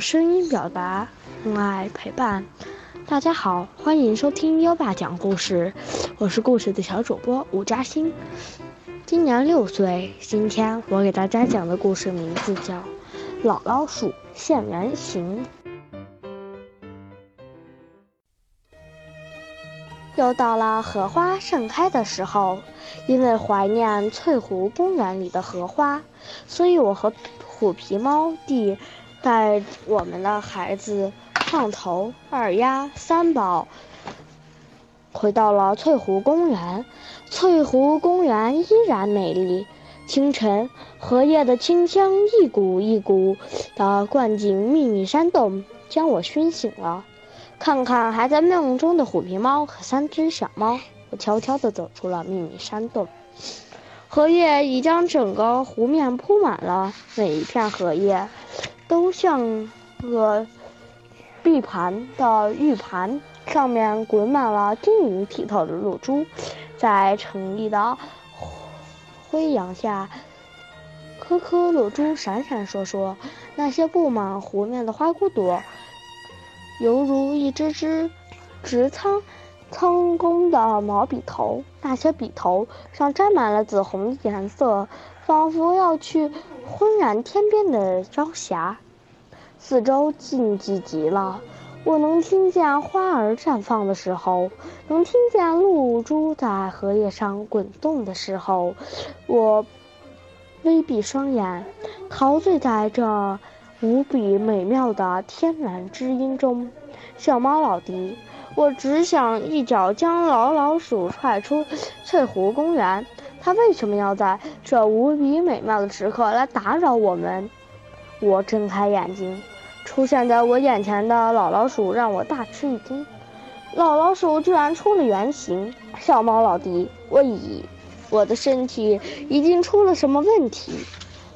声音表达，用爱陪伴。大家好，欢迎收听优爸讲故事，我是故事的小主播吴嘉欣，今年六岁。今天我给大家讲的故事名字叫《老老鼠现原形》。又到了荷花盛开的时候，因为怀念翠湖公园里的荷花，所以我和虎皮猫弟带我们的孩子。胖头、二丫、三宝回到了翠湖公园。翠湖公园依然美丽。清晨，荷叶的清香一股一股地灌进秘密山洞，将我熏醒了。看看还在梦中的虎皮猫和三只小猫，我悄悄地走出了秘密山洞。荷叶已将整个湖面铺满了，每一片荷叶都像个。玉盘的玉盘上面滚满了晶莹剔透的露珠，在澄丽的辉阳下，颗颗露珠闪闪烁烁。那些布满湖面的花骨朵，犹如一只只直苍苍弓的毛笔头，那些笔头上沾满了紫红颜色，仿佛要去昏染天边的朝霞。四周静寂极了，我能听见花儿绽放的时候，能听见露珠在荷叶上滚动的时候。我微闭双眼，陶醉在这无比美妙的天然之音中。小猫老弟，我只想一脚将老老鼠踹出翠湖公园。他为什么要在这无比美妙的时刻来打扰我们？我睁开眼睛。出现在我眼前的老老鼠让我大吃一惊，老老鼠居然出了原形。小猫老弟，我已我的身体已经出了什么问题？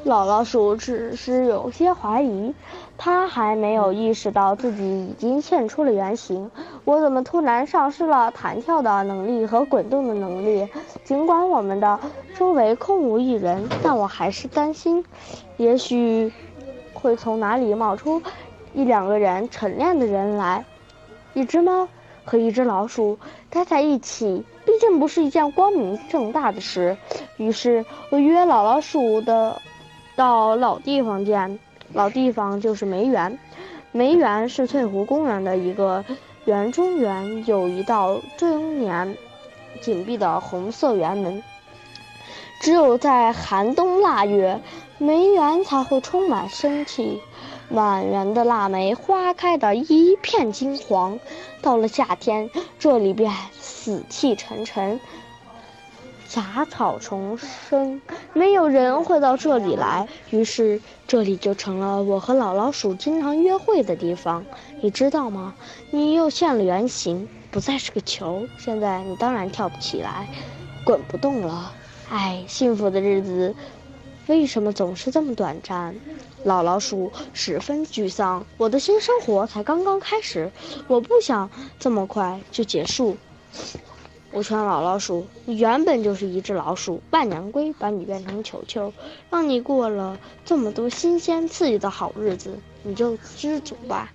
老老鼠只是有些怀疑，它还没有意识到自己已经现出了原形。我怎么突然丧失了弹跳的能力和滚动的能力？尽管我们的周围空无一人，但我还是担心，也许。会从哪里冒出一两个人晨练的人来？一只猫和一只老鼠待在一起，毕竟不是一件光明正大的事。于是我约老老鼠的到老地方见。老地方就是梅园，梅园是翠湖公园的一个园中园，有一道终年紧闭的红色园门。只有在寒冬腊月，梅园才会充满生气，满园的腊梅花开得一片金黄。到了夏天，这里便死气沉沉，杂草丛生，没有人会到这里来。于是，这里就成了我和老老鼠经常约会的地方。你知道吗？你又现了原形，不再是个球。现在你当然跳不起来，滚不动了。唉，幸福的日子为什么总是这么短暂？老老鼠十分沮丧。我的新生活才刚刚开始，我不想这么快就结束。我劝老老鼠：“你原本就是一只老鼠，万年龟把你变成球球，让你过了这么多新鲜刺激的好日子，你就知足吧。”